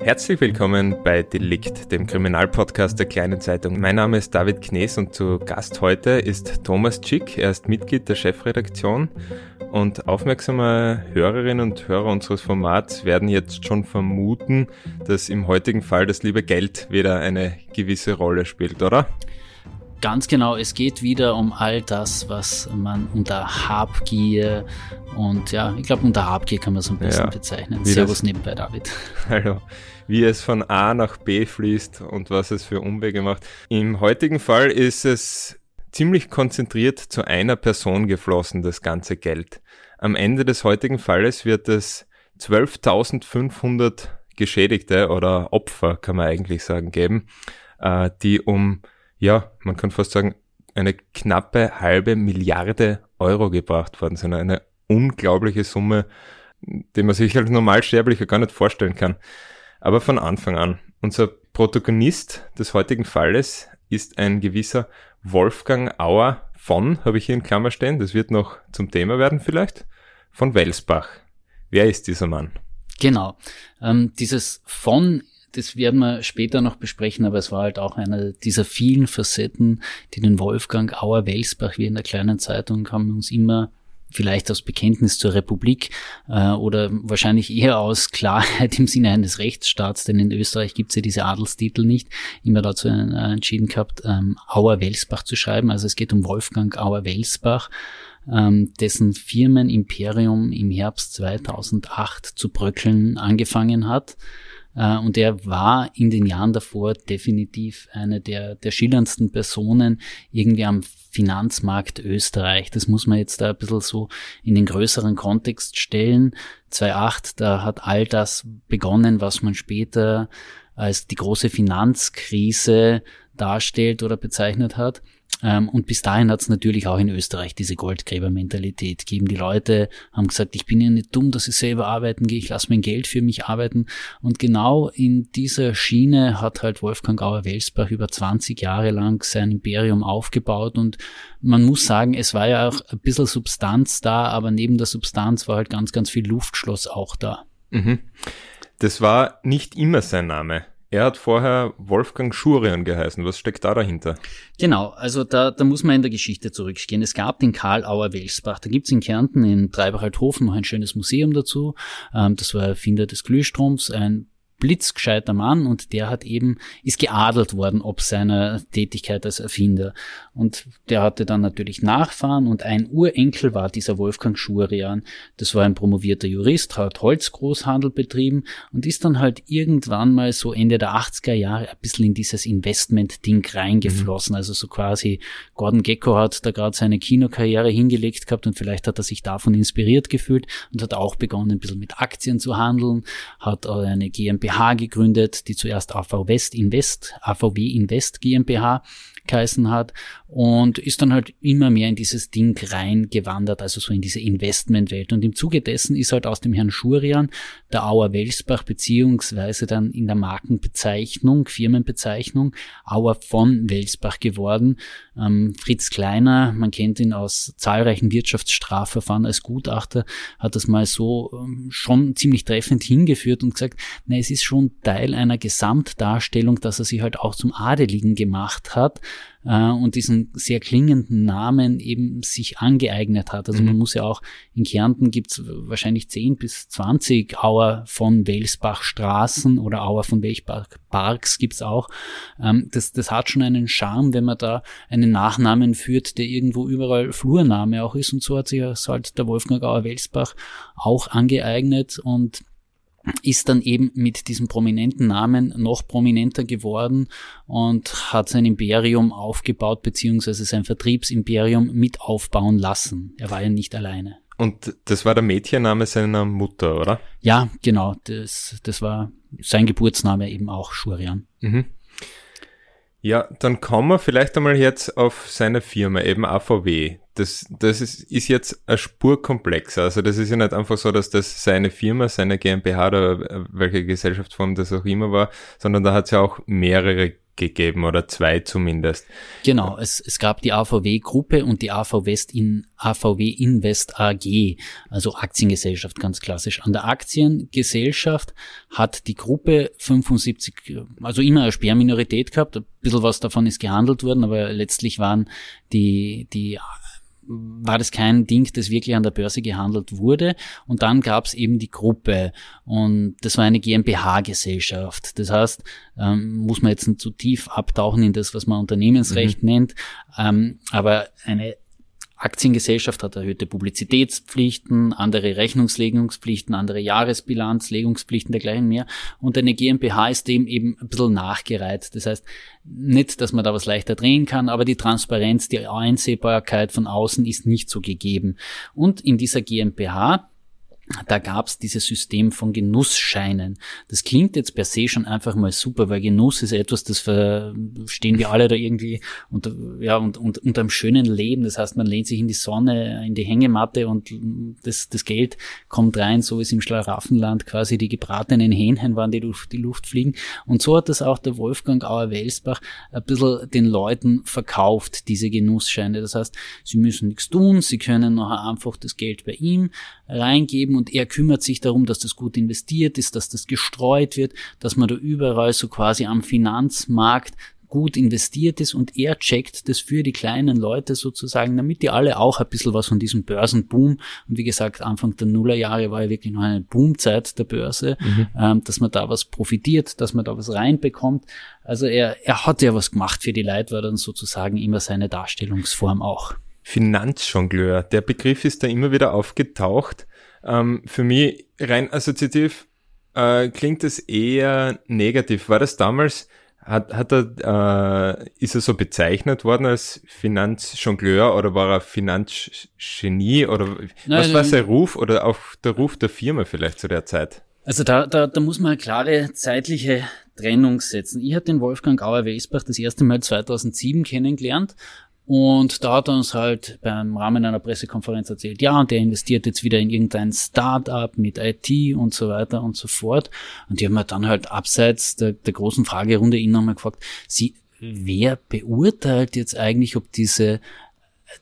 Herzlich willkommen bei Delikt, dem Kriminalpodcast der Kleinen Zeitung. Mein Name ist David Knees und zu Gast heute ist Thomas Schick. Er ist Mitglied der Chefredaktion und aufmerksame Hörerinnen und Hörer unseres Formats werden jetzt schon vermuten, dass im heutigen Fall das liebe Geld wieder eine gewisse Rolle spielt, oder? Ganz genau, es geht wieder um all das, was man unter Habgier und ja, ich glaube unter Habgier kann man es am besten ja, bezeichnen. Servus nebenbei, David. Hallo. Wie es von A nach B fließt und was es für Umwege macht. Im heutigen Fall ist es ziemlich konzentriert zu einer Person geflossen, das ganze Geld. Am Ende des heutigen Falles wird es 12.500 Geschädigte oder Opfer, kann man eigentlich sagen, geben, äh, die um ja, man kann fast sagen, eine knappe halbe Milliarde Euro gebracht worden sind. Eine unglaubliche Summe, die man sich als Normalsterblicher gar nicht vorstellen kann. Aber von Anfang an. Unser Protagonist des heutigen Falles ist ein gewisser Wolfgang Auer von, habe ich hier in Klammer stehen, das wird noch zum Thema werden vielleicht, von Welsbach. Wer ist dieser Mann? Genau. Ähm, dieses von das werden wir später noch besprechen, aber es war halt auch einer dieser vielen Facetten, die den Wolfgang Auer-Welsbach, wir in der kleinen Zeitung haben uns immer vielleicht aus Bekenntnis zur Republik äh, oder wahrscheinlich eher aus Klarheit im Sinne eines Rechtsstaats, denn in Österreich gibt es ja diese Adelstitel nicht, immer dazu äh, entschieden gehabt, ähm, Auer-Welsbach zu schreiben. Also es geht um Wolfgang Auer-Welsbach, ähm, dessen Firmenimperium im Herbst 2008 zu bröckeln angefangen hat. Äh, und er war in den Jahren davor definitiv eine der, der schillerndsten Personen irgendwie am Finanzmarkt Österreich. Das muss man jetzt da ein bisschen so in den größeren Kontext stellen. 2008, da hat all das begonnen, was man später als die große Finanzkrise darstellt oder bezeichnet hat. Ähm, und bis dahin hat es natürlich auch in Österreich diese Goldgräbermentalität gegeben. Die Leute haben gesagt, ich bin ja nicht dumm, dass ich selber arbeiten gehe, ich lasse mein Geld für mich arbeiten. Und genau in dieser Schiene hat halt Wolfgang Auer-Welsbach über 20 Jahre lang sein Imperium aufgebaut. Und man muss sagen, es war ja auch ein bisschen Substanz da, aber neben der Substanz war halt ganz, ganz viel Luftschloss auch da. Mhm. Das war nicht immer sein Name. Er hat vorher Wolfgang Schurian geheißen. Was steckt da dahinter? Genau, also da, da muss man in der Geschichte zurückgehen. Es gab den Karl Auer Welsbach. Da gibt's in Kärnten in Treibach-Althofen noch ein schönes Museum dazu. Ähm, das war Erfinder des Glühstroms, ein blitzgescheiter Mann und der hat eben, ist geadelt worden ob seiner Tätigkeit als Erfinder. Und der hatte dann natürlich Nachfahren und ein Urenkel war dieser Wolfgang Schurian. Das war ein promovierter Jurist, hat Holzgroßhandel betrieben und ist dann halt irgendwann mal so Ende der 80er Jahre ein bisschen in dieses Investment-Ding reingeflossen. Mhm. Also so quasi Gordon Gecko hat da gerade seine Kinokarriere hingelegt gehabt und vielleicht hat er sich davon inspiriert gefühlt und hat auch begonnen, ein bisschen mit Aktien zu handeln, hat eine GmbH GmbH gegründet, die zuerst AV West Invest, AVW Invest GmbH geheißen hat und ist dann halt immer mehr in dieses Ding reingewandert, also so in diese Investmentwelt. Und im Zuge dessen ist halt aus dem Herrn Schurian der Auer Welsbach beziehungsweise dann in der Markenbezeichnung, Firmenbezeichnung Auer von Welsbach geworden. Ähm, Fritz Kleiner, man kennt ihn aus zahlreichen Wirtschaftsstrafverfahren als Gutachter, hat das mal so ähm, schon ziemlich treffend hingeführt und gesagt, na, es ist schon Teil einer Gesamtdarstellung, dass er sich halt auch zum Adeligen gemacht hat äh, und diesen sehr klingenden Namen eben sich angeeignet hat. Also mhm. man muss ja auch, in Kärnten gibt's wahrscheinlich 10 bis 20 Auer von Welsbach Straßen oder Auer von Welsbach Parks gibt's auch. Ähm, das, das hat schon einen Charme, wenn man da einen Nachnamen führt, der irgendwo überall Flurname auch ist. Und so hat sich halt der Wolfgang Auer Welsbach auch angeeignet und ist dann eben mit diesem prominenten Namen noch prominenter geworden und hat sein Imperium aufgebaut, beziehungsweise sein Vertriebsimperium mit aufbauen lassen. Er war ja nicht alleine. Und das war der Mädchenname seiner Mutter, oder? Ja, genau. Das, das war sein Geburtsname eben auch Shurian. Mhm. Ja, dann kommen wir vielleicht einmal jetzt auf seine Firma, eben AVW. Das, das ist, ist jetzt eine Spur komplexer. Also das ist ja nicht einfach so, dass das seine Firma, seine GmbH oder welche Gesellschaftsform das auch immer war, sondern da hat es ja auch mehrere gegeben oder zwei zumindest. Genau, es, es gab die AVW-Gruppe und die AV West in, AVW Invest AG, also Aktiengesellschaft ganz klassisch. An der Aktiengesellschaft hat die Gruppe 75, also immer eine Sperrminorität gehabt, ein bisschen was davon ist gehandelt worden, aber letztlich waren die, die war das kein Ding, das wirklich an der Börse gehandelt wurde. Und dann gab es eben die Gruppe und das war eine GmbH-Gesellschaft. Das heißt, ähm, muss man jetzt nicht zu tief abtauchen in das, was man Unternehmensrecht mhm. nennt, ähm, aber eine Aktiengesellschaft hat erhöhte Publizitätspflichten, andere Rechnungslegungspflichten, andere Jahresbilanzlegungspflichten, dergleichen mehr. Und eine GmbH ist dem eben ein bisschen nachgereizt. Das heißt, nicht, dass man da was leichter drehen kann, aber die Transparenz, die Einsehbarkeit von außen ist nicht so gegeben. Und in dieser GmbH da gab es dieses System von Genussscheinen. Das klingt jetzt per se schon einfach mal super, weil Genuss ist etwas, das verstehen wir alle da irgendwie unter, ja, und, und unter einem schönen Leben. Das heißt, man lehnt sich in die Sonne, in die Hängematte und das, das Geld kommt rein, so wie es im Schlaraffenland quasi die gebratenen Hähnchen waren, die durch die Luft fliegen. Und so hat das auch der Wolfgang Auer-Welsbach ein bisschen den Leuten verkauft, diese Genussscheine. Das heißt, sie müssen nichts tun, sie können nachher einfach das Geld bei ihm reingeben und er kümmert sich darum, dass das gut investiert ist, dass das gestreut wird, dass man da überall so quasi am Finanzmarkt gut investiert ist und er checkt das für die kleinen Leute sozusagen, damit die alle auch ein bisschen was von diesem Börsenboom und wie gesagt, Anfang der Nullerjahre war ja wirklich noch eine Boomzeit der Börse, mhm. ähm, dass man da was profitiert, dass man da was reinbekommt. Also er, er hat ja was gemacht für die Leute, war dann sozusagen immer seine Darstellungsform auch. Finanzjongleur, der Begriff ist da immer wieder aufgetaucht. Ähm, für mich rein assoziativ äh, klingt es eher negativ. War das damals, hat, hat er, äh, ist er so bezeichnet worden als Finanzjongleur oder war er Finanzgenie oder Nein, was war sein Ruf oder auch der Ruf der Firma vielleicht zu der Zeit? Also da, da, da muss man eine klare zeitliche Trennung setzen. Ich habe den Wolfgang Gauer-Wesbach das erste Mal 2007 kennengelernt und da hat er uns halt beim Rahmen einer Pressekonferenz erzählt, ja, und der investiert jetzt wieder in irgendein Start-up mit IT und so weiter und so fort. Und die haben mir dann halt abseits der, der großen Fragerunde ihn nochmal gefragt, sie, wer beurteilt jetzt eigentlich, ob diese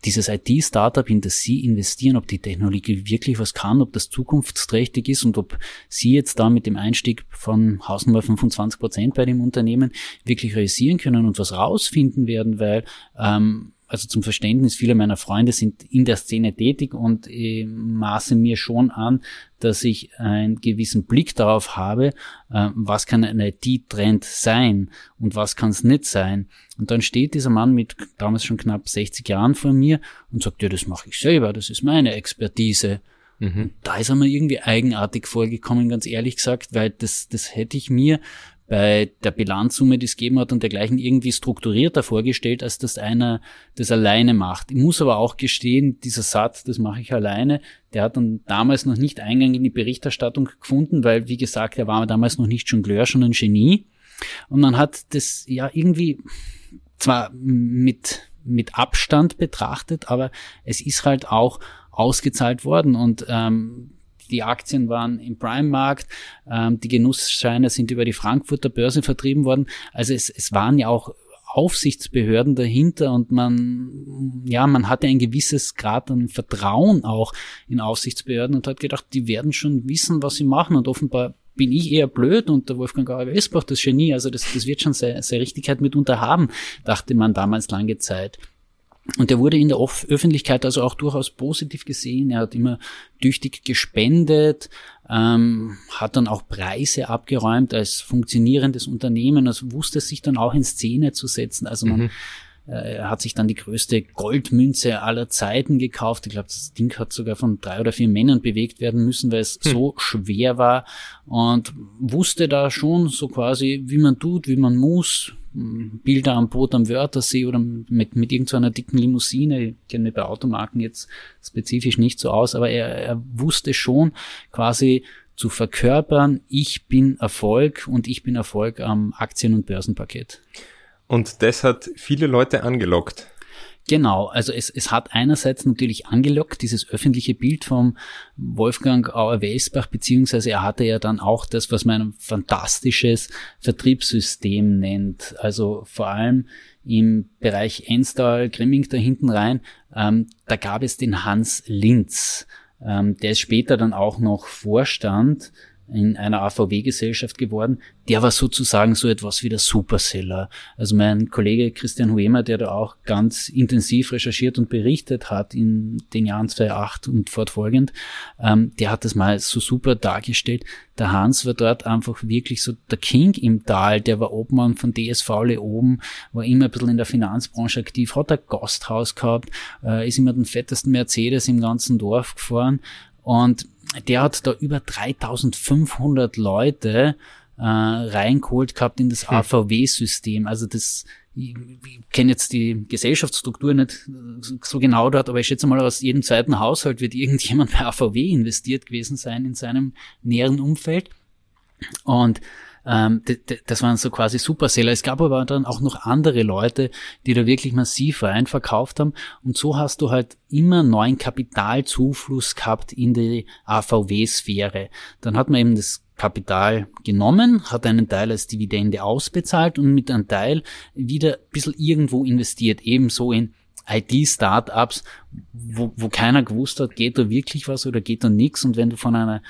dieses IT-Startup, in das Sie investieren, ob die Technologie wirklich was kann, ob das zukunftsträchtig ist und ob Sie jetzt da mit dem Einstieg von Hausnummer 25 Prozent bei dem Unternehmen wirklich realisieren können und was rausfinden werden, weil ähm, also zum Verständnis, viele meiner Freunde sind in der Szene tätig und äh, maße mir schon an, dass ich einen gewissen Blick darauf habe, äh, was kann ein IT-Trend sein und was kann es nicht sein. Und dann steht dieser Mann mit damals schon knapp 60 Jahren vor mir und sagt, ja, das mache ich selber, das ist meine Expertise. Mhm. Da ist er mir irgendwie eigenartig vorgekommen, ganz ehrlich gesagt, weil das, das hätte ich mir bei der Bilanzsumme, die es gegeben hat und dergleichen irgendwie strukturierter vorgestellt, als dass einer das alleine macht. Ich muss aber auch gestehen, dieser Satz, das mache ich alleine, der hat dann damals noch nicht Eingang in die Berichterstattung gefunden, weil, wie gesagt, er war damals noch nicht Jongleur, schon ein Genie. Und man hat das ja irgendwie zwar mit, mit Abstand betrachtet, aber es ist halt auch ausgezahlt worden und ähm, die Aktien waren im Prime-Markt, ähm, die Genussscheine sind über die Frankfurter Börse vertrieben worden. Also es, es waren ja auch Aufsichtsbehörden dahinter und man, ja, man hatte ein gewisses Grad an Vertrauen auch in Aufsichtsbehörden und hat gedacht, die werden schon wissen, was sie machen und offenbar bin ich eher blöd und der Wolfgang Gauer Westbach das Genie, also das, das wird schon seine, seine Richtigkeit mitunter haben, dachte man damals lange Zeit. Und er wurde in der Öffentlichkeit also auch durchaus positiv gesehen. Er hat immer tüchtig gespendet, ähm, hat dann auch Preise abgeräumt als funktionierendes Unternehmen, also wusste sich dann auch in Szene zu setzen. Also man mhm. Äh, er hat sich dann die größte Goldmünze aller Zeiten gekauft. Ich glaube, das Ding hat sogar von drei oder vier Männern bewegt werden müssen, weil es hm. so schwer war und wusste da schon so quasi, wie man tut, wie man muss, Bilder am Boot am Wörthersee oder mit, mit irgendeiner dicken Limousine. Ich kenne mich bei Automarken jetzt spezifisch nicht so aus, aber er, er wusste schon quasi zu verkörpern, ich bin Erfolg und ich bin Erfolg am Aktien- und Börsenpaket. Und das hat viele Leute angelockt. Genau, also es, es hat einerseits natürlich angelockt, dieses öffentliche Bild vom Wolfgang Auer-Welsbach, beziehungsweise er hatte ja dann auch das, was man ein fantastisches Vertriebssystem nennt. Also vor allem im Bereich Enstal, Grimming da hinten rein, ähm, da gab es den Hans Linz. Ähm, der ist später dann auch noch Vorstand in einer AVW-Gesellschaft geworden, der war sozusagen so etwas wie der Superseller. Also mein Kollege Christian Huemer, der da auch ganz intensiv recherchiert und berichtet hat in den Jahren 2008 und fortfolgend, ähm, der hat das mal so super dargestellt. Der Hans war dort einfach wirklich so der King im Tal, der war Obmann von DSV Le oben, war immer ein bisschen in der Finanzbranche aktiv, hat ein Gasthaus gehabt, äh, ist immer den fettesten Mercedes im ganzen Dorf gefahren und der hat da über 3500 Leute äh, reingeholt gehabt in das hm. AVW-System. Also das, ich, ich kenne jetzt die Gesellschaftsstruktur nicht so genau dort, aber ich schätze mal, aus jedem zweiten Haushalt wird irgendjemand bei AVW investiert gewesen sein in seinem näheren Umfeld. Und ähm, das waren so quasi Superseller. Es gab aber dann auch noch andere Leute, die da wirklich massiv rein verkauft haben. Und so hast du halt immer neuen Kapitalzufluss gehabt in die AVW-Sphäre. Dann hat man eben das Kapital genommen, hat einen Teil als Dividende ausbezahlt und mit einem Teil wieder ein bisschen irgendwo investiert, ebenso in IT-Startups, wo, wo keiner gewusst hat, geht da wirklich was oder geht da nichts. Und wenn du von einer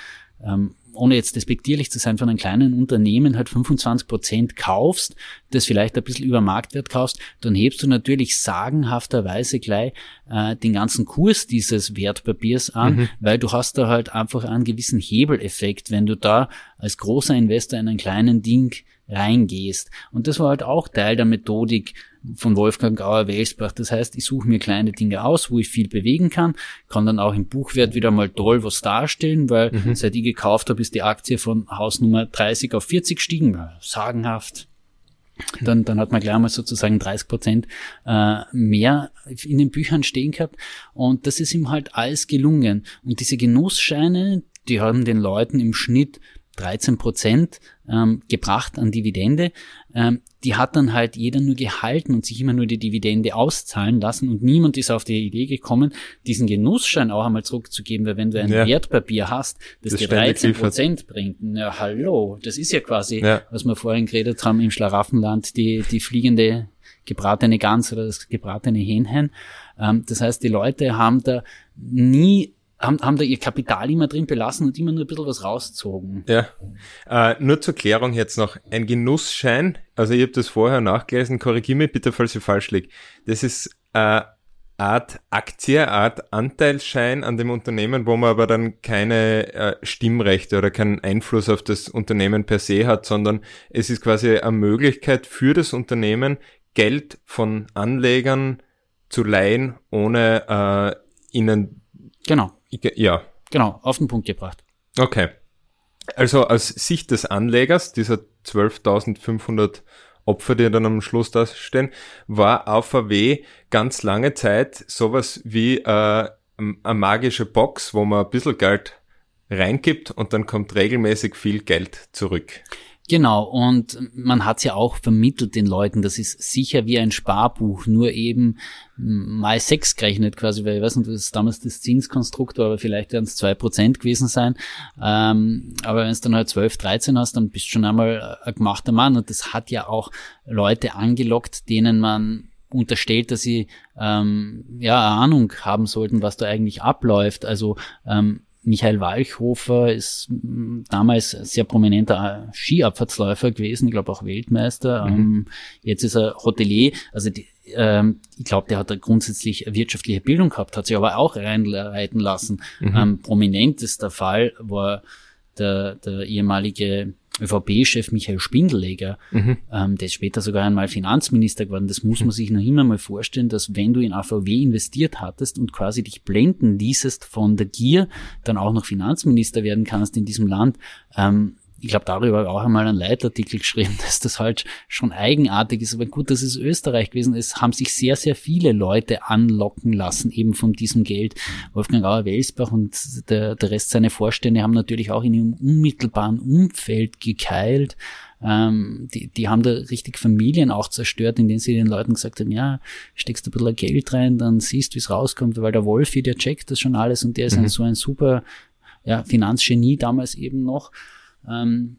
ähm, ohne jetzt despektierlich zu sein, von einem kleinen Unternehmen halt 25 Prozent kaufst, das vielleicht ein bisschen über Marktwert kaufst, dann hebst du natürlich sagenhafterweise gleich äh, den ganzen Kurs dieses Wertpapiers an, mhm. weil du hast da halt einfach einen gewissen Hebeleffekt, wenn du da als großer Investor in einen kleinen Ding reingehst. Und das war halt auch Teil der Methodik von Wolfgang Gauer-Welsbach. Das heißt, ich suche mir kleine Dinge aus, wo ich viel bewegen kann, kann dann auch im Buchwert wieder mal toll was darstellen, weil mhm. seit ich gekauft habe, ist die Aktie von Hausnummer 30 auf 40 gestiegen. Sagenhaft. Dann, dann hat man gleich mal sozusagen 30 Prozent äh, mehr in den Büchern stehen gehabt. Und das ist ihm halt alles gelungen. Und diese Genussscheine, die haben den Leuten im Schnitt 13 Prozent ähm, gebracht an Dividende. Ähm, die hat dann halt jeder nur gehalten und sich immer nur die Dividende auszahlen lassen und niemand ist auf die Idee gekommen, diesen Genussschein auch einmal zurückzugeben, weil wenn du ein ja. Wertpapier hast, das, das dir 13 Prozent bringt, ja hallo, das ist ja quasi, ja. was wir vorhin geredet haben im Schlaraffenland, die, die fliegende gebratene Gans oder das gebratene Hähnchen. Ähm, das heißt, die Leute haben da nie haben, haben da ihr Kapital immer drin belassen und immer nur ein bisschen was rauszogen. Ja. Äh, nur zur Klärung jetzt noch. Ein Genussschein, also ich habe das vorher nachgelesen, korrigiere mich bitte, falls ich falsch liege. Das ist äh, Art Aktie, Art Anteilsschein an dem Unternehmen, wo man aber dann keine äh, Stimmrechte oder keinen Einfluss auf das Unternehmen per se hat, sondern es ist quasi eine Möglichkeit für das Unternehmen, Geld von Anlegern zu leihen, ohne äh, ihnen Genau. Ja. Genau, auf den Punkt gebracht. Okay. Also aus Sicht des Anlegers, dieser 12.500 Opfer, die dann am Schluss da stehen, war AVW ganz lange Zeit sowas wie äh, eine magische Box, wo man ein bisschen Geld reingibt und dann kommt regelmäßig viel Geld zurück. Genau, und man hat ja auch vermittelt den Leuten, das ist sicher wie ein Sparbuch, nur eben mal sechs gerechnet quasi, weil ich weiß nicht, das ist damals das Zinskonstrukt war, aber vielleicht werden es zwei Prozent gewesen sein. Ähm, aber wenn es dann halt zwölf, dreizehn hast, dann bist du schon einmal ein gemachter Mann und das hat ja auch Leute angelockt, denen man unterstellt, dass sie ähm, ja Ahnung haben sollten, was da eigentlich abläuft. Also ähm, Michael Walchhofer ist mm, damals sehr prominenter Skiabfahrtsläufer gewesen, ich glaube auch Weltmeister. Mhm. Ähm, jetzt ist er Hotelier. Also die, ähm, ich glaube, der hat da grundsätzlich wirtschaftliche Bildung gehabt, hat sich aber auch reinleiten lassen. Mhm. Ähm, prominentester Fall war der, der ehemalige ÖVP-Chef Michael Spindelegger, mhm. ähm, der ist später sogar einmal Finanzminister geworden. Das muss man sich noch immer mal vorstellen, dass wenn du in AVW investiert hattest und quasi dich blenden ließest von der Gier, dann auch noch Finanzminister werden kannst in diesem Land. Ähm, ich glaube, darüber auch einmal einen Leitartikel geschrieben, dass das halt schon eigenartig ist. Aber gut, das ist Österreich gewesen. Es haben sich sehr, sehr viele Leute anlocken lassen, eben von diesem Geld. Wolfgang Auer-Welsbach und der, der Rest seiner Vorstände haben natürlich auch in ihrem unmittelbaren Umfeld gekeilt. Ähm, die, die haben da richtig Familien auch zerstört, indem sie den Leuten gesagt haben, ja, steckst du ein bisschen Geld rein, dann siehst, wie es rauskommt, weil der Wolfi, der checkt das schon alles und der ist mhm. ein, so ein super ja, Finanzgenie damals eben noch. Ähm,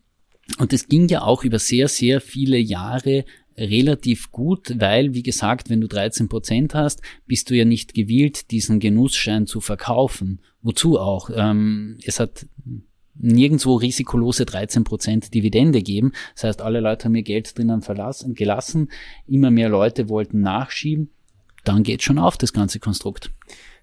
und es ging ja auch über sehr, sehr viele Jahre relativ gut, weil, wie gesagt, wenn du 13 Prozent hast, bist du ja nicht gewillt, diesen Genussschein zu verkaufen. Wozu auch? Ähm, es hat nirgendwo risikolose 13 Prozent Dividende geben. Das heißt, alle Leute haben ihr Geld drinnen verlassen, gelassen. Immer mehr Leute wollten nachschieben. Dann geht schon auf, das ganze Konstrukt.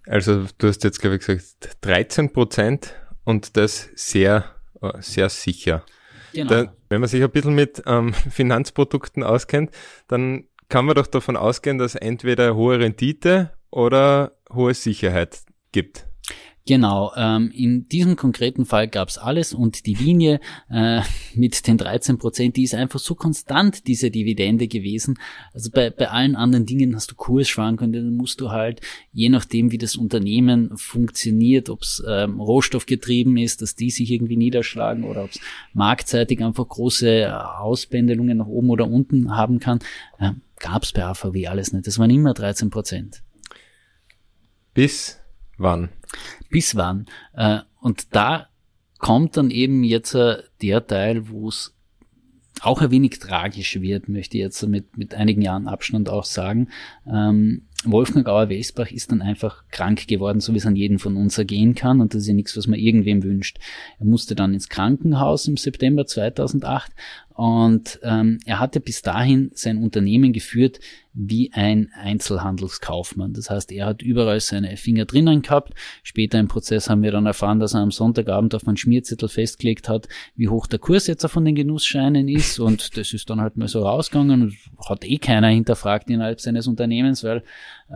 Also, du hast jetzt, glaube ich, gesagt, 13 Prozent und das sehr sehr sicher. Genau. Da, wenn man sich ein bisschen mit ähm, Finanzprodukten auskennt, dann kann man doch davon ausgehen, dass entweder hohe Rendite oder hohe Sicherheit gibt. Genau, ähm, in diesem konkreten Fall gab's alles und die Linie äh, mit den 13 Prozent, die ist einfach so konstant, diese Dividende gewesen. Also bei, bei allen anderen Dingen hast du Kursschwankungen, dann musst du halt, je nachdem wie das Unternehmen funktioniert, ob's ähm, rohstoffgetrieben ist, dass die sich irgendwie niederschlagen oder ob's marktseitig einfach große Ausbändelungen nach oben oder unten haben kann, äh, gab's bei AVW alles nicht. Das waren immer 13 Prozent. Bis wann? bis wann. Äh, und da kommt dann eben jetzt äh, der Teil, wo es auch ein wenig tragisch wird, möchte ich jetzt mit, mit einigen Jahren Abstand auch sagen. Ähm, Wolfgang Auer-Wesbach ist dann einfach krank geworden, so wie es an jeden von uns ergehen kann. Und das ist ja nichts, was man irgendwem wünscht. Er musste dann ins Krankenhaus im September 2008 und ähm, er hatte bis dahin sein Unternehmen geführt wie ein Einzelhandelskaufmann. Das heißt, er hat überall seine Finger drinnen gehabt. Später im Prozess haben wir dann erfahren, dass er am Sonntagabend auf einen Schmierzettel festgelegt hat, wie hoch der Kurs jetzt von den Genussscheinen ist. Und das ist dann halt mal so rausgegangen und hat eh keiner hinterfragt innerhalb seines Unternehmens, weil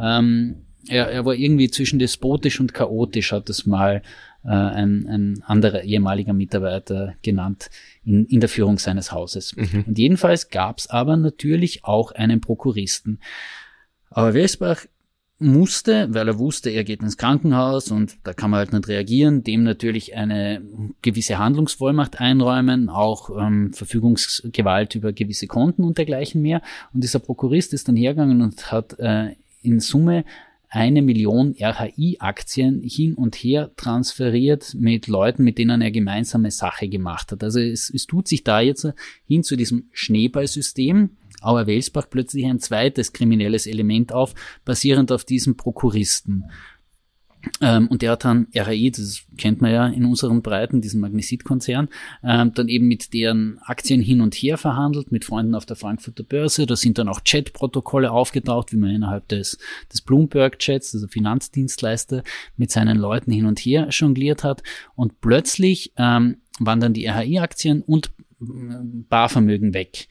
ähm, er, er war irgendwie zwischen despotisch und chaotisch, hat es mal äh, ein, ein anderer ehemaliger Mitarbeiter genannt in, in der Führung seines Hauses. Mhm. Und jedenfalls gab es aber natürlich auch einen Prokuristen. Aber Welsbach musste, weil er wusste, er geht ins Krankenhaus und da kann man halt nicht reagieren, dem natürlich eine gewisse Handlungsvollmacht einräumen, auch ähm, Verfügungsgewalt über gewisse Konten und dergleichen mehr. Und dieser Prokurist ist dann hergegangen und hat äh, in Summe eine Million RHI-Aktien hin und her transferiert mit Leuten, mit denen er gemeinsame Sache gemacht hat. Also es, es tut sich da jetzt hin zu diesem Schneeballsystem, Auer Welsbach plötzlich ein zweites kriminelles Element auf, basierend auf diesem Prokuristen. Ähm, und der hat dann RAI, das kennt man ja in unseren Breiten, diesen Magnesit-Konzern, ähm, dann eben mit deren Aktien hin und her verhandelt, mit Freunden auf der Frankfurter Börse. Da sind dann auch Chat-Protokolle aufgetaucht, wie man innerhalb des, des Bloomberg-Chats, also Finanzdienstleister, mit seinen Leuten hin und her jongliert hat. Und plötzlich ähm, waren dann die RHI-Aktien und äh, Barvermögen weg.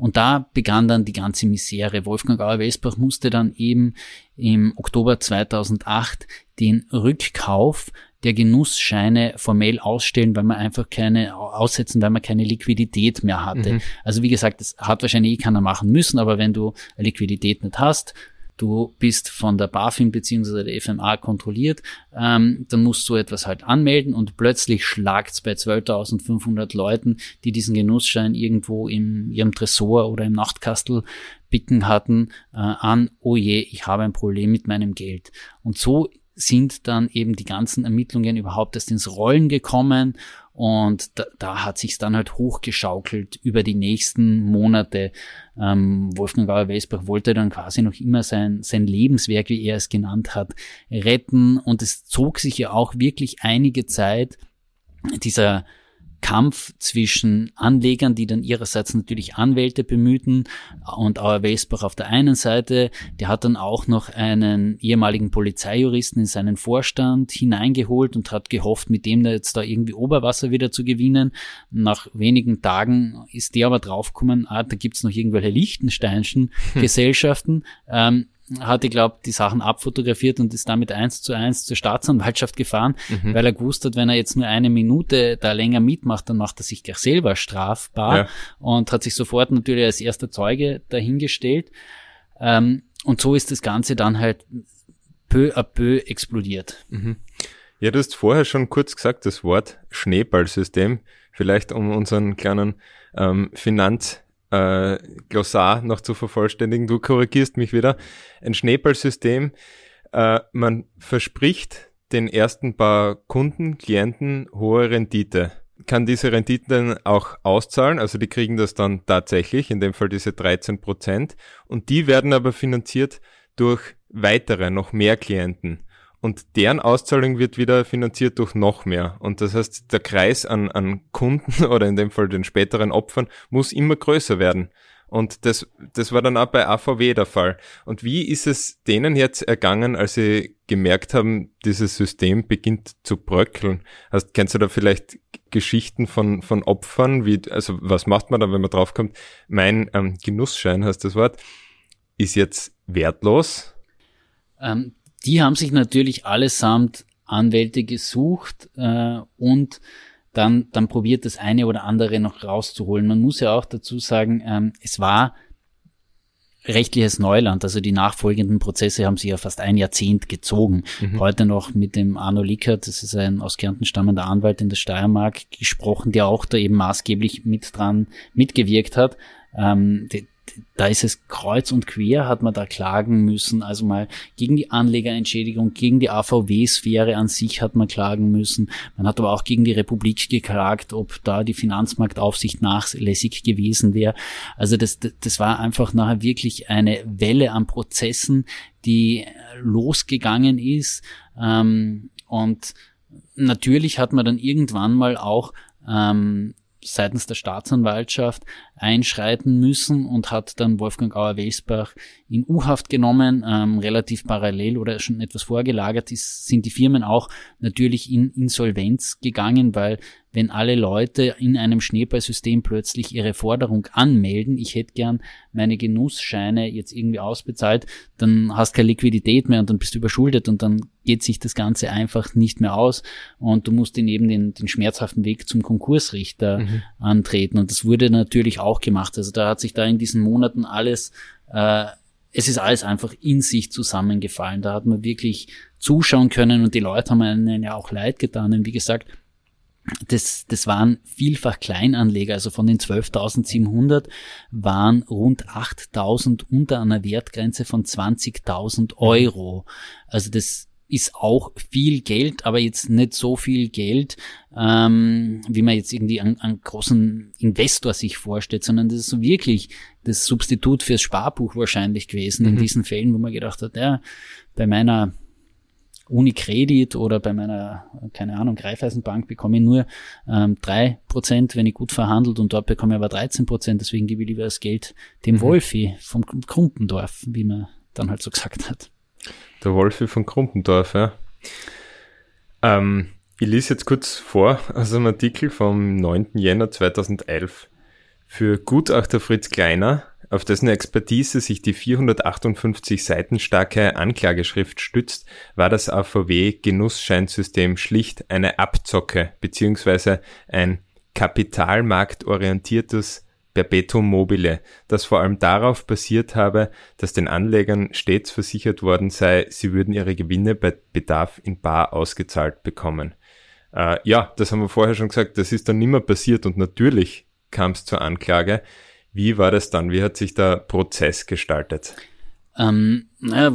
Und da begann dann die ganze Misere. Wolfgang Auer-Welsbach musste dann eben im Oktober 2008 den Rückkauf der Genussscheine formell ausstellen, weil man einfach keine aussetzen, weil man keine Liquidität mehr hatte. Mhm. Also wie gesagt, das hat wahrscheinlich eh keiner machen müssen, aber wenn du Liquidität nicht hast, du bist von der BaFin bzw. der FMA kontrolliert, ähm, dann musst du etwas halt anmelden und plötzlich schlagt's bei 12.500 Leuten, die diesen Genussschein irgendwo in ihrem Tresor oder im Nachtkastel bicken hatten, äh, an, oh je, ich habe ein Problem mit meinem Geld. Und so sind dann eben die ganzen Ermittlungen überhaupt erst ins Rollen gekommen und da, da hat sich's dann halt hochgeschaukelt über die nächsten Monate. Ähm, Wolfgang Gauer-Welsbach wollte dann quasi noch immer sein, sein Lebenswerk, wie er es genannt hat, retten. Und es zog sich ja auch wirklich einige Zeit dieser Kampf zwischen Anlegern, die dann ihrerseits natürlich Anwälte bemühten und Auer Welsbach auf der einen Seite, der hat dann auch noch einen ehemaligen Polizeijuristen in seinen Vorstand hineingeholt und hat gehofft, mit dem da jetzt da irgendwie Oberwasser wieder zu gewinnen. Nach wenigen Tagen ist der aber draufgekommen, ah, da gibt's noch irgendwelche Liechtensteinischen hm. Gesellschaften. Ähm, hat, ich glaube, die Sachen abfotografiert und ist damit eins zu eins zur Staatsanwaltschaft gefahren, mhm. weil er gewusst hat, wenn er jetzt nur eine Minute da länger mitmacht, dann macht er sich gleich selber strafbar ja. und hat sich sofort natürlich als erster Zeuge dahingestellt. Ähm, und so ist das Ganze dann halt peu à peu explodiert. Mhm. Ja, du hast vorher schon kurz gesagt, das Wort Schneeballsystem, vielleicht um unseren kleinen ähm, Finanz äh, Glossar noch zu vervollständigen. Du korrigierst mich wieder. Ein Schneeballsystem, äh, man verspricht den ersten paar Kunden, Klienten hohe Rendite. Kann diese Rendite dann auch auszahlen, also die kriegen das dann tatsächlich, in dem Fall diese 13 Prozent, und die werden aber finanziert durch weitere, noch mehr Klienten und deren Auszahlung wird wieder finanziert durch noch mehr. Und das heißt, der Kreis an, an Kunden oder in dem Fall den späteren Opfern muss immer größer werden. Und das, das war dann auch bei AVW der Fall. Und wie ist es denen jetzt ergangen, als sie gemerkt haben, dieses System beginnt zu bröckeln? Hast, kennst du da vielleicht Geschichten von, von Opfern? Wie, also was macht man da, wenn man draufkommt? Mein ähm, Genussschein heißt das Wort, ist jetzt wertlos. Ähm, die haben sich natürlich allesamt Anwälte gesucht äh, und dann, dann probiert das eine oder andere noch rauszuholen. Man muss ja auch dazu sagen, ähm, es war rechtliches Neuland. Also die nachfolgenden Prozesse haben sich ja fast ein Jahrzehnt gezogen. Mhm. Heute noch mit dem Arno Lickert, das ist ein aus Kärnten stammender Anwalt in der Steiermark, gesprochen, der auch da eben maßgeblich mit dran mitgewirkt hat. Ähm, die, da ist es kreuz und quer, hat man da klagen müssen. Also mal gegen die Anlegerentschädigung, gegen die AVW-Sphäre an sich hat man klagen müssen. Man hat aber auch gegen die Republik geklagt, ob da die Finanzmarktaufsicht nachlässig gewesen wäre. Also das, das war einfach nachher wirklich eine Welle an Prozessen, die losgegangen ist. Ähm, und natürlich hat man dann irgendwann mal auch ähm, seitens der Staatsanwaltschaft einschreiten müssen und hat dann Wolfgang Auer-Welsbach in U-Haft genommen, ähm, relativ parallel oder schon etwas vorgelagert ist, sind die Firmen auch natürlich in Insolvenz gegangen, weil wenn alle Leute in einem Schneeballsystem plötzlich ihre Forderung anmelden, ich hätte gern meine Genussscheine jetzt irgendwie ausbezahlt, dann hast keine Liquidität mehr und dann bist du überschuldet und dann geht sich das Ganze einfach nicht mehr aus und du musst eben den, den schmerzhaften Weg zum Konkursrichter mhm. antreten und das wurde natürlich auch gemacht. Also da hat sich da in diesen Monaten alles äh, es ist alles einfach in sich zusammengefallen. Da hat man wirklich zuschauen können und die Leute haben einen ja auch leid getan. Und wie gesagt, das, das waren vielfach Kleinanleger, also von den 12.700 waren rund 8.000 unter einer Wertgrenze von 20.000 Euro. Also das ist auch viel Geld, aber jetzt nicht so viel Geld, ähm, wie man jetzt irgendwie einen, einen großen Investor sich vorstellt, sondern das ist so wirklich das Substitut fürs Sparbuch wahrscheinlich gewesen mhm. in diesen Fällen, wo man gedacht hat, ja, bei meiner Unikredit oder bei meiner, keine Ahnung, Greifeisenbank bekomme ich nur ähm, 3%, wenn ich gut verhandelt und dort bekomme ich aber 13%, deswegen gebe ich lieber das Geld dem mhm. Wolfi vom Krumpendorf, wie man dann halt so gesagt hat. Der Wolfi von Krumpendorf, ja. Ähm, ich lese jetzt kurz vor aus einem Artikel vom 9. Jänner 2011. Für Gutachter Fritz Kleiner auf dessen Expertise sich die 458 Seiten starke Anklageschrift stützt, war das AVW-Genussscheinsystem schlicht eine Abzocke bzw. ein kapitalmarktorientiertes Perpetuum mobile, das vor allem darauf basiert habe, dass den Anlegern stets versichert worden sei, sie würden ihre Gewinne bei Bedarf in bar ausgezahlt bekommen. Äh, ja, das haben wir vorher schon gesagt, das ist dann nimmer passiert und natürlich kam es zur Anklage. Wie war das dann? Wie hat sich der Prozess gestaltet? Ähm, naja,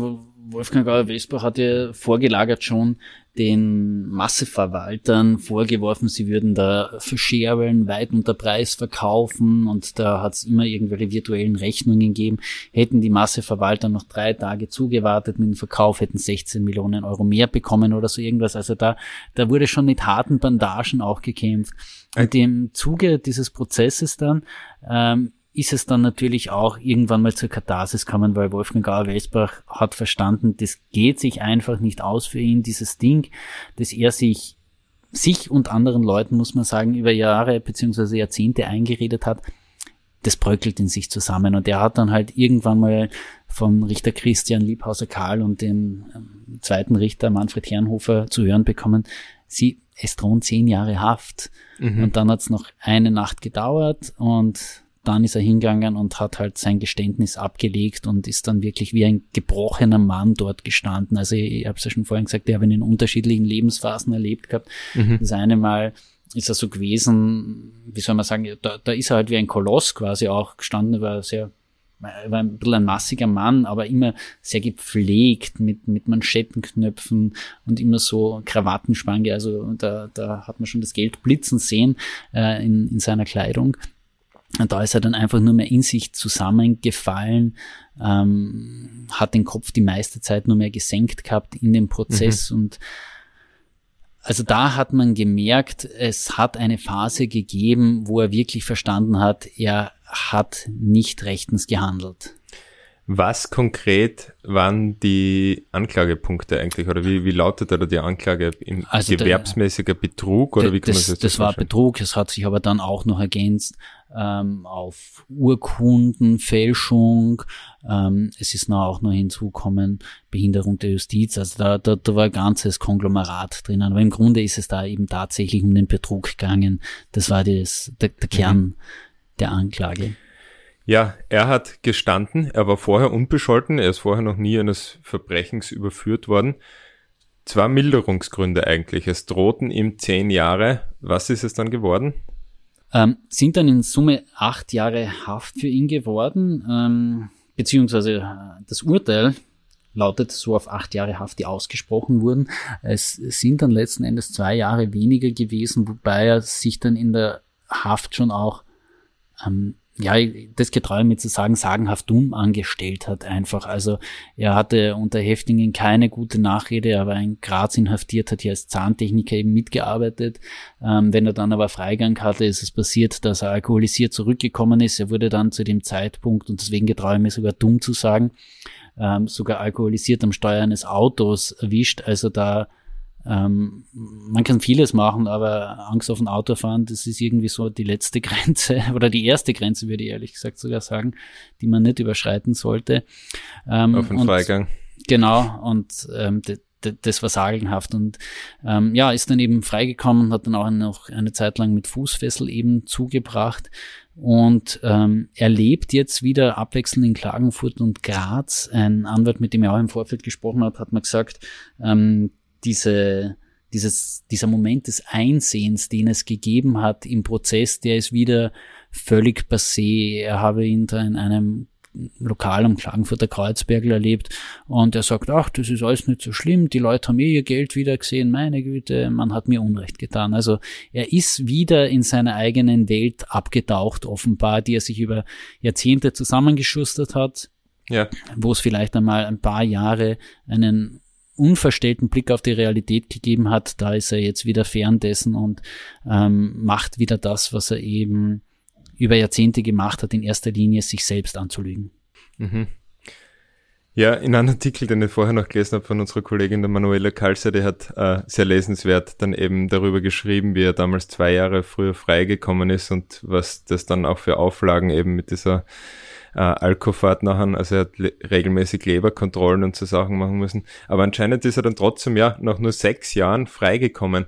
Wolfgang Gauer-Wesbach hat ja vorgelagert schon den Masseverwaltern vorgeworfen, sie würden da verscherbeln, weit unter Preis verkaufen und da hat es immer irgendwelche virtuellen Rechnungen gegeben. Hätten die Masseverwalter noch drei Tage zugewartet mit dem Verkauf, hätten 16 Millionen Euro mehr bekommen oder so irgendwas. Also da, da wurde schon mit harten Bandagen auch gekämpft. Und im Zuge dieses Prozesses dann ähm, ist es dann natürlich auch irgendwann mal zur Katharsis kommen, weil Wolfgang Gauer-Welsbach hat verstanden, das geht sich einfach nicht aus für ihn, dieses Ding, dass er sich, sich und anderen Leuten, muss man sagen, über Jahre beziehungsweise Jahrzehnte eingeredet hat, das bröckelt in sich zusammen. Und er hat dann halt irgendwann mal vom Richter Christian Liebhauser Karl und dem ähm, zweiten Richter Manfred Herrenhofer zu hören bekommen, sie, es drohen zehn Jahre Haft. Mhm. Und dann hat's noch eine Nacht gedauert und dann ist er hingegangen und hat halt sein Geständnis abgelegt und ist dann wirklich wie ein gebrochener Mann dort gestanden. Also ich, ich habe es ja schon vorhin gesagt, ich habe ihn in unterschiedlichen Lebensphasen erlebt gehabt. Mhm. Das eine Mal ist er so gewesen, wie soll man sagen, da, da ist er halt wie ein Koloss quasi auch gestanden, war sehr war ein bisschen ein massiger Mann, aber immer sehr gepflegt mit, mit Manschettenknöpfen und immer so Krawattenspange. Also da, da hat man schon das Geld blitzen sehen äh, in, in seiner Kleidung. Und da ist er dann einfach nur mehr in sich zusammengefallen, ähm, hat den Kopf die meiste Zeit nur mehr gesenkt gehabt in dem Prozess mhm. und also da hat man gemerkt, es hat eine Phase gegeben, wo er wirklich verstanden hat, er hat nicht rechtens gehandelt. Was konkret waren die Anklagepunkte eigentlich oder wie, wie lautet da die Anklage? Im also gewerbsmäßiger Betrug oder wie kann das, man das Das war Betrug, es hat sich aber dann auch noch ergänzt ähm, auf Urkunden, Fälschung, ähm, es ist noch auch noch hinzukommen, Behinderung der Justiz, also da, da, da war ein ganzes Konglomerat drinnen, aber im Grunde ist es da eben tatsächlich um den Betrug gegangen, das war das, der, der Kern der Anklage. Ja, er hat gestanden, er war vorher unbescholten, er ist vorher noch nie eines Verbrechens überführt worden. Zwei Milderungsgründe eigentlich. Es drohten ihm zehn Jahre. Was ist es dann geworden? Ähm, sind dann in Summe acht Jahre Haft für ihn geworden, ähm, beziehungsweise äh, das Urteil lautet so auf acht Jahre Haft, die ausgesprochen wurden. Es sind dann letzten Endes zwei Jahre weniger gewesen, wobei er sich dann in der Haft schon auch ähm, ja, das getraue mir zu sagen, sagenhaft dumm angestellt hat einfach. Also er hatte unter Häftlingen keine gute Nachrede, er war in Graz inhaftiert, hat hier als Zahntechniker eben mitgearbeitet. Ähm, wenn er dann aber Freigang hatte, ist es passiert, dass er alkoholisiert zurückgekommen ist. Er wurde dann zu dem Zeitpunkt, und deswegen getraue ich mir sogar dumm zu sagen, ähm, sogar alkoholisiert am Steuer eines Autos erwischt. Also da ähm, man kann vieles machen, aber Angst auf ein Auto fahren, das ist irgendwie so die letzte Grenze oder die erste Grenze, würde ich ehrlich gesagt sogar sagen, die man nicht überschreiten sollte. Ähm, auf den Freigang. Genau, und ähm, das war sagenhaft und ähm, ja, ist dann eben freigekommen, hat dann auch noch eine Zeit lang mit Fußfessel eben zugebracht und ähm, er lebt jetzt wieder abwechselnd in Klagenfurt und Graz. Ein Anwalt, mit dem er auch im Vorfeld gesprochen hat, hat mir gesagt, ähm, diese, dieses, dieser Moment des Einsehens, den es gegeben hat im Prozess, der ist wieder völlig passé. Er habe ihn da in einem Lokal am Klagenfurter Kreuzbergl erlebt und er sagt, ach, das ist alles nicht so schlimm, die Leute haben eh ihr Geld wieder gesehen, meine Güte, man hat mir Unrecht getan. Also er ist wieder in seiner eigenen Welt abgetaucht, offenbar, die er sich über Jahrzehnte zusammengeschustert hat, ja. wo es vielleicht einmal ein paar Jahre einen unverstellten Blick auf die Realität gegeben hat, da ist er jetzt wieder fern dessen und ähm, macht wieder das, was er eben über Jahrzehnte gemacht hat, in erster Linie sich selbst anzulügen. Mhm. Ja, in einem Artikel, den ich vorher noch gelesen habe von unserer Kollegin der Manuela Kalser, die hat äh, sehr lesenswert dann eben darüber geschrieben, wie er damals zwei Jahre früher freigekommen ist und was das dann auch für Auflagen eben mit dieser äh, Alkofahrt nachher, also er hat regelmäßig Leberkontrollen und so Sachen machen müssen. Aber anscheinend ist er dann trotzdem ja nach nur sechs Jahren freigekommen.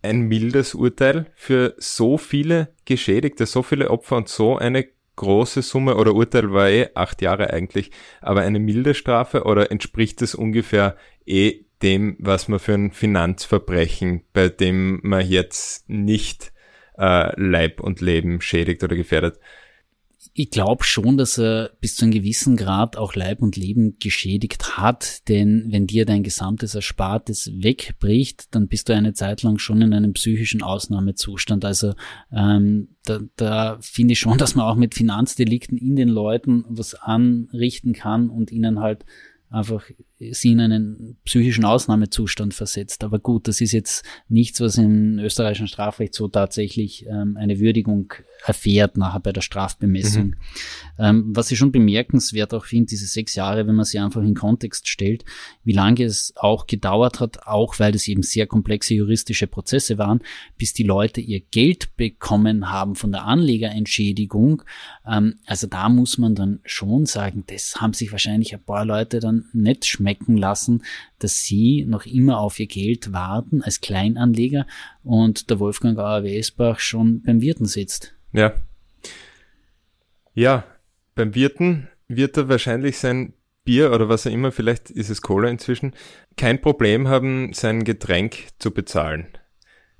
Ein mildes Urteil für so viele Geschädigte, so viele Opfer und so eine große Summe oder Urteil war eh acht Jahre eigentlich, aber eine milde Strafe oder entspricht es ungefähr eh dem, was man für ein Finanzverbrechen, bei dem man jetzt nicht äh, Leib und Leben schädigt oder gefährdet, ich glaube schon, dass er bis zu einem gewissen Grad auch Leib und Leben geschädigt hat, denn wenn dir dein gesamtes Erspartes wegbricht, dann bist du eine Zeit lang schon in einem psychischen Ausnahmezustand. Also ähm, da, da finde ich schon, dass man auch mit Finanzdelikten in den Leuten was anrichten kann und ihnen halt einfach sie in einen psychischen Ausnahmezustand versetzt. Aber gut, das ist jetzt nichts, was im österreichischen Strafrecht so tatsächlich ähm, eine Würdigung erfährt nachher bei der Strafbemessung. Mhm. Ähm, was ich schon bemerkenswert auch finde, diese sechs Jahre, wenn man sie einfach in Kontext stellt, wie lange es auch gedauert hat, auch weil das eben sehr komplexe juristische Prozesse waren, bis die Leute ihr Geld bekommen haben von der Anlegerentschädigung. Ähm, also da muss man dann schon sagen, das haben sich wahrscheinlich ein paar Leute dann nicht schmecken lassen, dass sie noch immer auf ihr Geld warten als Kleinanleger und der Wolfgang Auer-Wesbach schon beim Wirten sitzt. Ja. Ja, beim Wirten wird er wahrscheinlich sein Bier oder was auch immer, vielleicht ist es Cola inzwischen, kein Problem haben, sein Getränk zu bezahlen.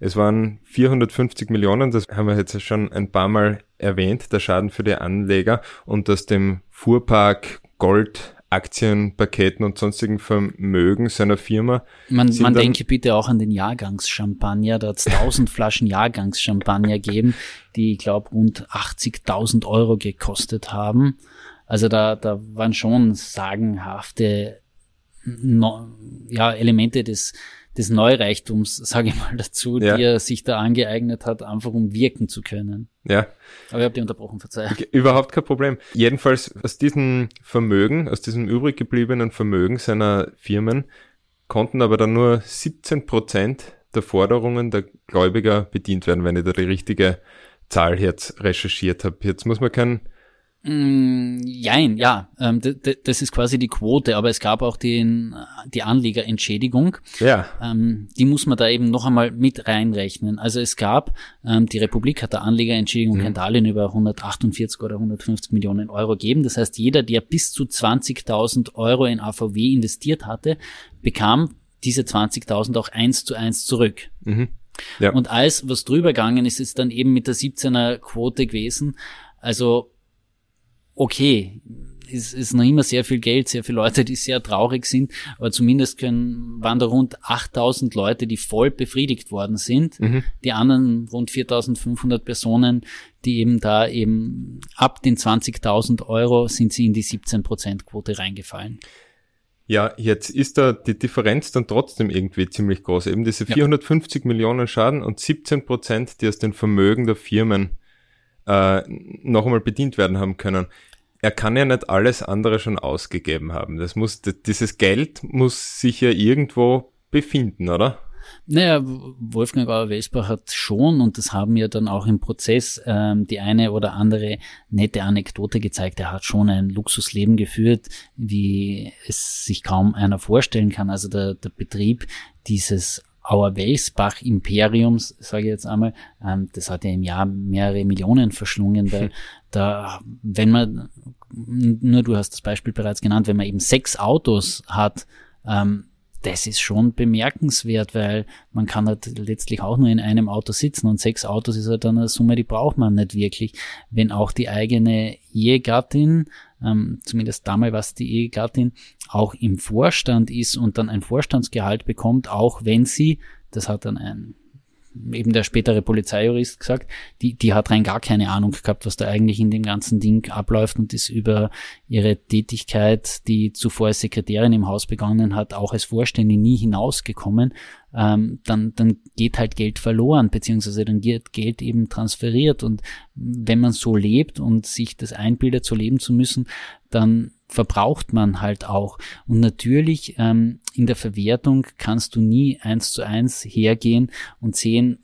Es waren 450 Millionen, das haben wir jetzt schon ein paar Mal erwähnt, der Schaden für die Anleger und aus dem Fuhrpark Gold Aktienpaketen und sonstigen Vermögen seiner Firma. Man, man denke bitte auch an den Jahrgangschampagner. Da hat es 1000 Flaschen Jahrgangschampagner gegeben, die, ich glaube, rund 80.000 Euro gekostet haben. Also da, da waren schon sagenhafte no, ja, Elemente des, des Neureichtums, sage ich mal dazu, ja. die er sich da angeeignet hat, einfach um wirken zu können. Ja. Aber ich habe die unterbrochen, verzeih. Überhaupt kein Problem. Jedenfalls aus diesem Vermögen, aus diesem übrig gebliebenen Vermögen seiner Firmen konnten aber dann nur 17 Prozent der Forderungen der Gläubiger bedient werden, wenn ich da die richtige Zahl jetzt recherchiert habe. Jetzt muss man kein Mm, jein, ja, ähm, das ist quasi die Quote, aber es gab auch den, die Anlegerentschädigung. Ja. Ähm, die muss man da eben noch einmal mit reinrechnen. Also es gab, ähm, die Republik hat der Anlegerentschädigung mhm. kein Darlehen über 148 oder 150 Millionen Euro gegeben. Das heißt, jeder, der bis zu 20.000 Euro in AVW investiert hatte, bekam diese 20.000 auch eins zu eins zurück. Mhm. Ja. Und alles, was drüber gegangen ist, ist dann eben mit der 17er Quote gewesen. Also okay, es ist noch immer sehr viel Geld, sehr viele Leute, die sehr traurig sind, aber zumindest können, waren da rund 8000 Leute, die voll befriedigt worden sind. Mhm. Die anderen rund 4500 Personen, die eben da eben ab den 20.000 Euro sind sie in die 17% Quote reingefallen. Ja, jetzt ist da die Differenz dann trotzdem irgendwie ziemlich groß. Eben diese 450 ja. Millionen Schaden und 17 Prozent, die aus den Vermögen der Firmen äh, noch einmal bedient werden haben können er kann ja nicht alles andere schon ausgegeben haben. Das muss, dieses Geld muss sich ja irgendwo befinden, oder? Naja, Wolfgang Auer-Wesbach hat schon, und das haben wir dann auch im Prozess, ähm, die eine oder andere nette Anekdote gezeigt. Er hat schon ein Luxusleben geführt, wie es sich kaum einer vorstellen kann. Also der, der Betrieb dieses Auer-Welsbach-Imperiums, sage ich jetzt einmal, ähm, das hat ja im Jahr mehrere Millionen verschlungen, weil da, wenn man, nur du hast das Beispiel bereits genannt, wenn man eben sechs Autos hat, ähm, das ist schon bemerkenswert, weil man kann halt letztlich auch nur in einem Auto sitzen und sechs Autos ist halt dann eine Summe, die braucht man nicht wirklich. Wenn auch die eigene Ehegattin, ähm, zumindest damals was die Ehegattin, auch im Vorstand ist und dann ein Vorstandsgehalt bekommt, auch wenn sie, das hat dann ein eben der spätere Polizeijurist gesagt, die, die hat rein gar keine Ahnung gehabt, was da eigentlich in dem ganzen Ding abläuft und ist über ihre Tätigkeit, die zuvor als Sekretärin im Haus begonnen hat, auch als Vorstände nie hinausgekommen, ähm, dann, dann geht halt Geld verloren, beziehungsweise dann wird Geld eben transferiert und wenn man so lebt und sich das einbildet, so leben zu müssen, dann verbraucht man halt auch. Und natürlich ähm, in der Verwertung kannst du nie eins zu eins hergehen und sehen,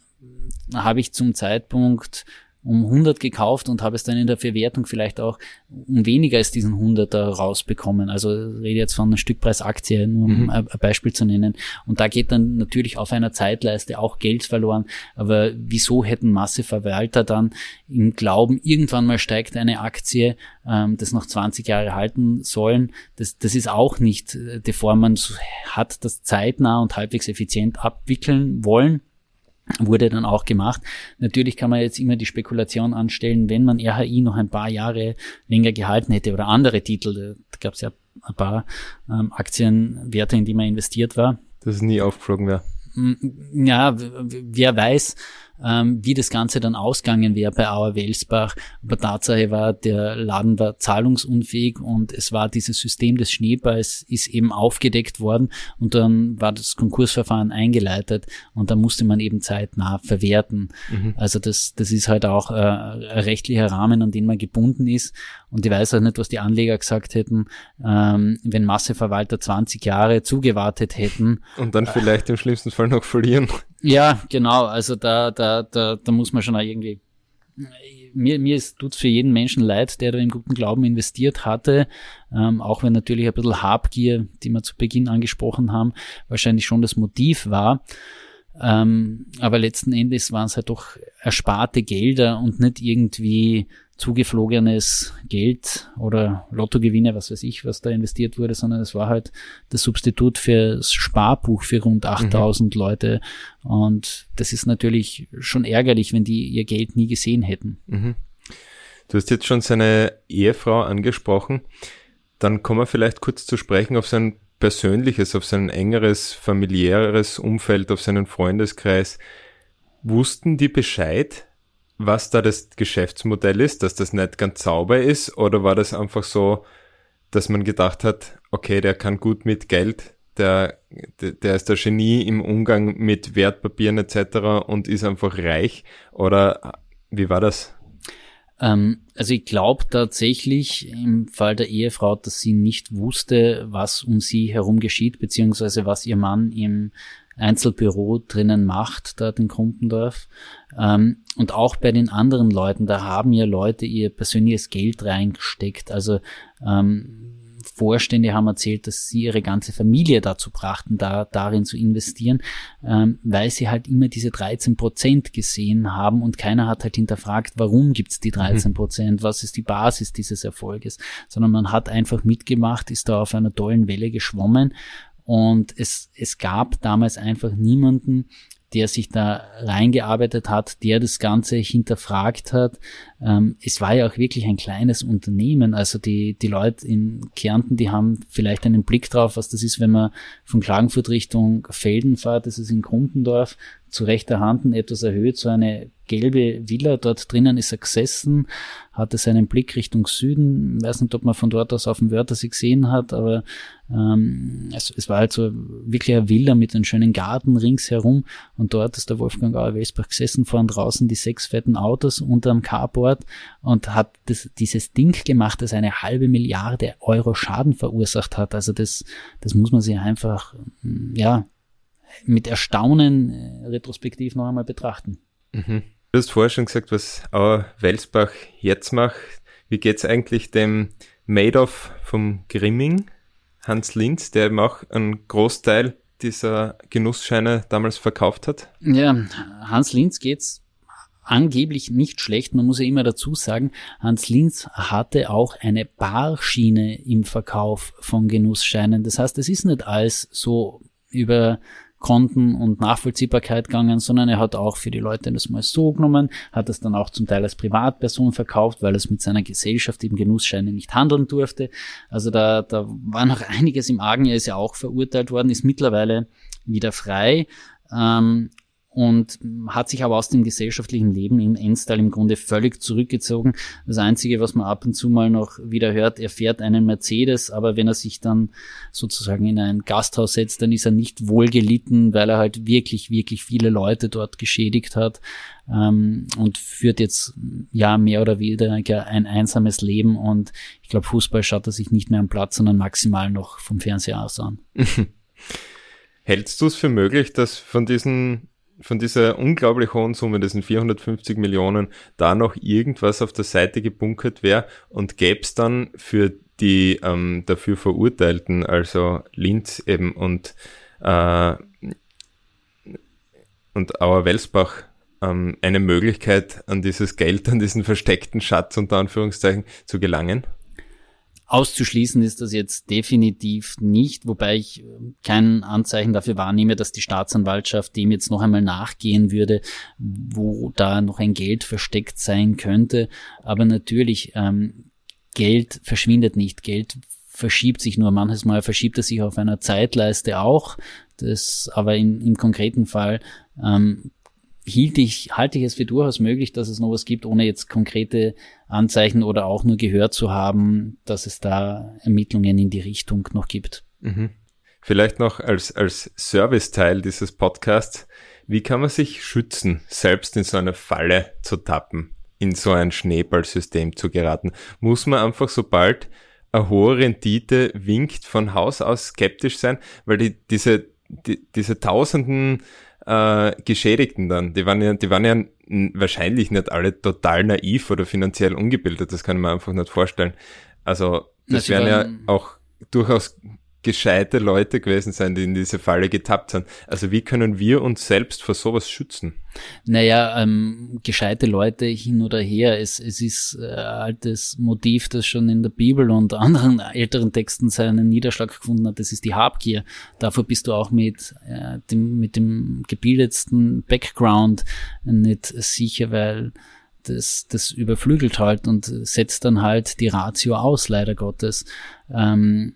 habe ich zum Zeitpunkt um 100 gekauft und habe es dann in der Verwertung vielleicht auch um weniger als diesen 100er rausbekommen. Also rede jetzt von einer Stückpreisaktie, nur um mhm. ein Beispiel zu nennen. Und da geht dann natürlich auf einer Zeitleiste auch Geld verloren. Aber wieso hätten Masseverwalter dann im Glauben, irgendwann mal steigt eine Aktie, ähm, das noch 20 Jahre halten sollen? Das, das ist auch nicht, äh, bevor man hat das zeitnah und halbwegs effizient abwickeln wollen wurde dann auch gemacht. Natürlich kann man jetzt immer die Spekulation anstellen, wenn man RHI noch ein paar Jahre länger gehalten hätte oder andere Titel, da gab es ja ein paar ähm, Aktienwerte, in die man investiert war. Dass es nie aufgeflogen wäre. Ja, wer weiß, ähm, wie das Ganze dann ausgegangen wäre bei Auer Welsbach. Aber Tatsache war, der Laden war zahlungsunfähig und es war dieses System des Schneeballs ist eben aufgedeckt worden und dann war das Konkursverfahren eingeleitet und da musste man eben zeitnah verwerten. Mhm. Also das, das ist halt auch äh, ein rechtlicher Rahmen, an den man gebunden ist. Und ich weiß auch nicht, was die Anleger gesagt hätten, ähm, wenn Masseverwalter 20 Jahre zugewartet hätten. Und dann vielleicht im schlimmsten Fall noch verlieren. Ja, genau. Also da, da, da, da muss man schon auch irgendwie mir, mir tut es für jeden Menschen leid, der da im guten Glauben investiert hatte, ähm, auch wenn natürlich ein bisschen Habgier, die wir zu Beginn angesprochen haben, wahrscheinlich schon das Motiv war. Ähm, aber letzten Endes waren es halt doch ersparte Gelder und nicht irgendwie zugeflogenes Geld oder Lottogewinne, was weiß ich, was da investiert wurde, sondern es war halt das Substitut fürs Sparbuch für rund 8000 mhm. Leute. Und das ist natürlich schon ärgerlich, wenn die ihr Geld nie gesehen hätten. Mhm. Du hast jetzt schon seine Ehefrau angesprochen. Dann kommen wir vielleicht kurz zu sprechen auf sein persönliches, auf sein engeres familiäres Umfeld, auf seinen Freundeskreis. Wussten die Bescheid, was da das Geschäftsmodell ist, dass das nicht ganz sauber ist, oder war das einfach so, dass man gedacht hat, okay, der kann gut mit Geld, der, der ist der Genie im Umgang mit Wertpapieren etc. und ist einfach reich, oder wie war das? Ähm, also ich glaube tatsächlich im Fall der Ehefrau, dass sie nicht wusste, was um sie herum geschieht, beziehungsweise was ihr Mann im Einzelbüro drinnen macht, dort in Krumpendorf. Ähm, und auch bei den anderen Leuten, da haben ja Leute ihr persönliches Geld reingesteckt. Also ähm, Vorstände haben erzählt, dass sie ihre ganze Familie dazu brachten, da darin zu investieren, ähm, weil sie halt immer diese 13 Prozent gesehen haben und keiner hat halt hinterfragt, warum gibt's die 13 mhm. Prozent, was ist die Basis dieses Erfolges, sondern man hat einfach mitgemacht, ist da auf einer tollen Welle geschwommen und es, es gab damals einfach niemanden, der sich da reingearbeitet hat, der das Ganze hinterfragt hat. Ähm, es war ja auch wirklich ein kleines Unternehmen. Also die, die Leute in Kärnten, die haben vielleicht einen Blick drauf, was das ist, wenn man von Klagenfurt Richtung Felden fährt. Das ist in Grumpendorf zu rechter Hand etwas erhöht, so eine gelbe Villa. Dort drinnen ist er gesessen, hatte seinen Blick Richtung Süden. Ich weiß nicht, ob man von dort aus auf dem Wörthersee gesehen hat, aber ähm, es, es, war halt so wirklich eine Villa mit einem schönen Garten ringsherum. Und dort ist der Wolfgang Auer-Welsbach gesessen, vorn draußen die sechs fetten Autos unterm Carport und hat das, dieses Ding gemacht, das eine halbe Milliarde Euro Schaden verursacht hat. Also das, das muss man sich einfach, ja, mit Erstaunen äh, retrospektiv noch einmal betrachten. Mhm. Du hast vorher schon gesagt, was Auer Welsbach jetzt macht. Wie geht's eigentlich dem Madoff vom Grimming, Hans Linz, der eben auch einen Großteil dieser Genussscheine damals verkauft hat? Ja, Hans Linz geht's angeblich nicht schlecht. Man muss ja immer dazu sagen, Hans Linz hatte auch eine Barschiene im Verkauf von Genussscheinen. Das heißt, es ist nicht alles so über Konten und Nachvollziehbarkeit gegangen, sondern er hat auch für die Leute das mal so genommen, hat es dann auch zum Teil als Privatperson verkauft, weil es mit seiner Gesellschaft eben Genussscheine nicht handeln durfte. Also da, da war noch einiges im Argen. Er ist ja auch verurteilt worden, ist mittlerweile wieder frei. Ähm, und hat sich aber aus dem gesellschaftlichen Leben in Enstal im Grunde völlig zurückgezogen. Das Einzige, was man ab und zu mal noch wieder hört, er fährt einen Mercedes, aber wenn er sich dann sozusagen in ein Gasthaus setzt, dann ist er nicht wohlgelitten, weil er halt wirklich, wirklich viele Leute dort geschädigt hat ähm, und führt jetzt ja mehr oder weniger ein einsames Leben und ich glaube, Fußball schaut er sich nicht mehr am Platz, sondern maximal noch vom Fernseher aus an. Hältst du es für möglich, dass von diesen von dieser unglaublich hohen Summe, diesen 450 Millionen, da noch irgendwas auf der Seite gebunkert wäre und gäbe es dann für die ähm, dafür Verurteilten, also Linz eben und, äh, und Auer Welsbach, ähm, eine Möglichkeit, an dieses Geld, an diesen versteckten Schatz unter Anführungszeichen zu gelangen? Auszuschließen ist das jetzt definitiv nicht, wobei ich äh, kein Anzeichen dafür wahrnehme, dass die Staatsanwaltschaft dem jetzt noch einmal nachgehen würde, wo da noch ein Geld versteckt sein könnte. Aber natürlich, ähm, Geld verschwindet nicht. Geld verschiebt sich nur. Manches Mal verschiebt es sich auf einer Zeitleiste auch. Das, aber in, im konkreten Fall ähm, hielt ich, halte ich es für durchaus möglich, dass es noch was gibt, ohne jetzt konkrete Anzeichen oder auch nur gehört zu haben, dass es da Ermittlungen in die Richtung noch gibt. Mhm. Vielleicht noch als, als Serviceteil dieses Podcasts, wie kann man sich schützen, selbst in so eine Falle zu tappen, in so ein Schneeballsystem zu geraten? Muss man einfach sobald eine hohe Rendite winkt von Haus aus skeptisch sein, weil die, diese, die, diese tausenden äh, Geschädigten dann, die waren ja, die waren ja wahrscheinlich nicht alle total naiv oder finanziell ungebildet, das kann man einfach nicht vorstellen. Also das wären ja auch durchaus gescheite Leute gewesen sein, die in diese Falle getappt sind. Also wie können wir uns selbst vor sowas schützen? Naja, ähm, gescheite Leute hin oder her. Es, es ist äh, altes Motiv, das schon in der Bibel und anderen älteren Texten seinen Niederschlag gefunden hat. Das ist die Habgier. Dafür bist du auch mit, äh, dem, mit dem gebildetsten Background nicht sicher, weil das, das überflügelt halt und setzt dann halt die Ratio aus, leider Gottes. Ähm,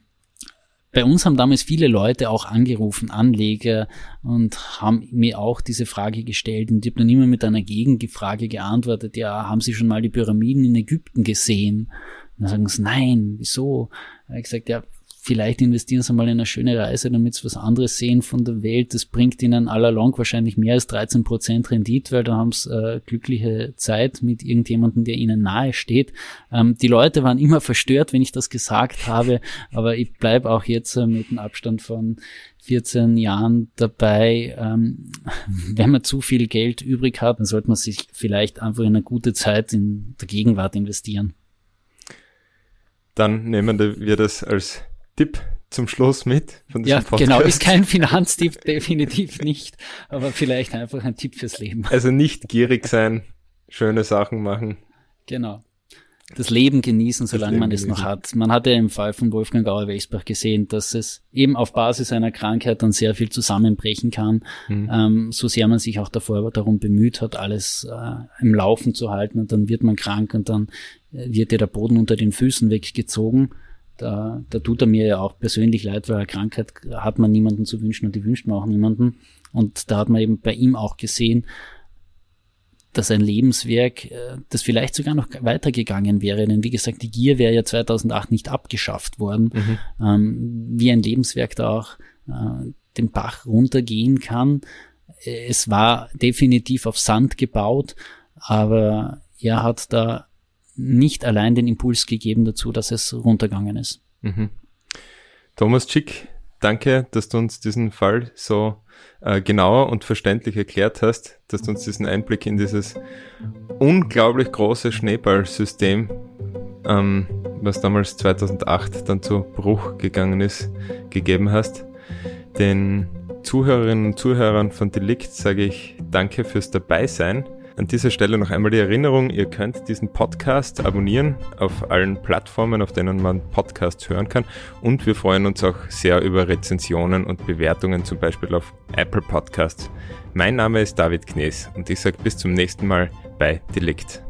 bei uns haben damals viele Leute auch angerufen, Anleger, und haben mir auch diese Frage gestellt. Und ich habe dann immer mit einer Gegenfrage geantwortet, ja, haben Sie schon mal die Pyramiden in Ägypten gesehen? Und dann sagen sie, nein, wieso? Da habe ich gesagt, ja, vielleicht investieren sie mal in eine schöne Reise, damit sie was anderes sehen von der Welt. Das bringt ihnen allalong wahrscheinlich mehr als 13 Prozent Rendite, weil da haben sie äh, glückliche Zeit mit irgendjemandem, der ihnen nahe steht. Ähm, die Leute waren immer verstört, wenn ich das gesagt habe, aber ich bleibe auch jetzt äh, mit einem Abstand von 14 Jahren dabei. Ähm, wenn man zu viel Geld übrig hat, dann sollte man sich vielleicht einfach in eine gute Zeit in der Gegenwart investieren. Dann nehmen wir das als Tipp zum Schluss mit von diesem ja, Podcast? Genau, ist kein Finanztipp, definitiv nicht, aber vielleicht einfach ein Tipp fürs Leben. Also nicht gierig sein, schöne Sachen machen. Genau. Das Leben genießen, solange Leben man es noch hat. Man hat ja im Fall von Wolfgang Gauer-Welsbach gesehen, dass es eben auf Basis einer Krankheit dann sehr viel zusammenbrechen kann, mhm. ähm, so sehr man sich auch davor darum bemüht hat, alles äh, im Laufen zu halten und dann wird man krank und dann äh, wird dir der Boden unter den Füßen weggezogen da, da tut er mir ja auch persönlich leid, weil eine Krankheit hat man niemanden zu wünschen und die wünscht man auch niemanden. Und da hat man eben bei ihm auch gesehen, dass ein Lebenswerk, äh, das vielleicht sogar noch weitergegangen wäre. Denn wie gesagt, die Gier wäre ja 2008 nicht abgeschafft worden. Mhm. Ähm, wie ein Lebenswerk da auch äh, den Bach runtergehen kann. Es war definitiv auf Sand gebaut, aber er hat da nicht allein den Impuls gegeben dazu, dass es runtergegangen ist. Mhm. Thomas Schick, danke, dass du uns diesen Fall so äh, genauer und verständlich erklärt hast, dass du uns diesen Einblick in dieses unglaublich große Schneeballsystem, ähm, was damals 2008 dann zu Bruch gegangen ist, gegeben hast. Den Zuhörerinnen und Zuhörern von Delikt sage ich danke fürs Dabeisein. An dieser Stelle noch einmal die Erinnerung, ihr könnt diesen Podcast abonnieren auf allen Plattformen, auf denen man Podcasts hören kann. Und wir freuen uns auch sehr über Rezensionen und Bewertungen, zum Beispiel auf Apple Podcasts. Mein Name ist David Knees und ich sage bis zum nächsten Mal bei Delikt.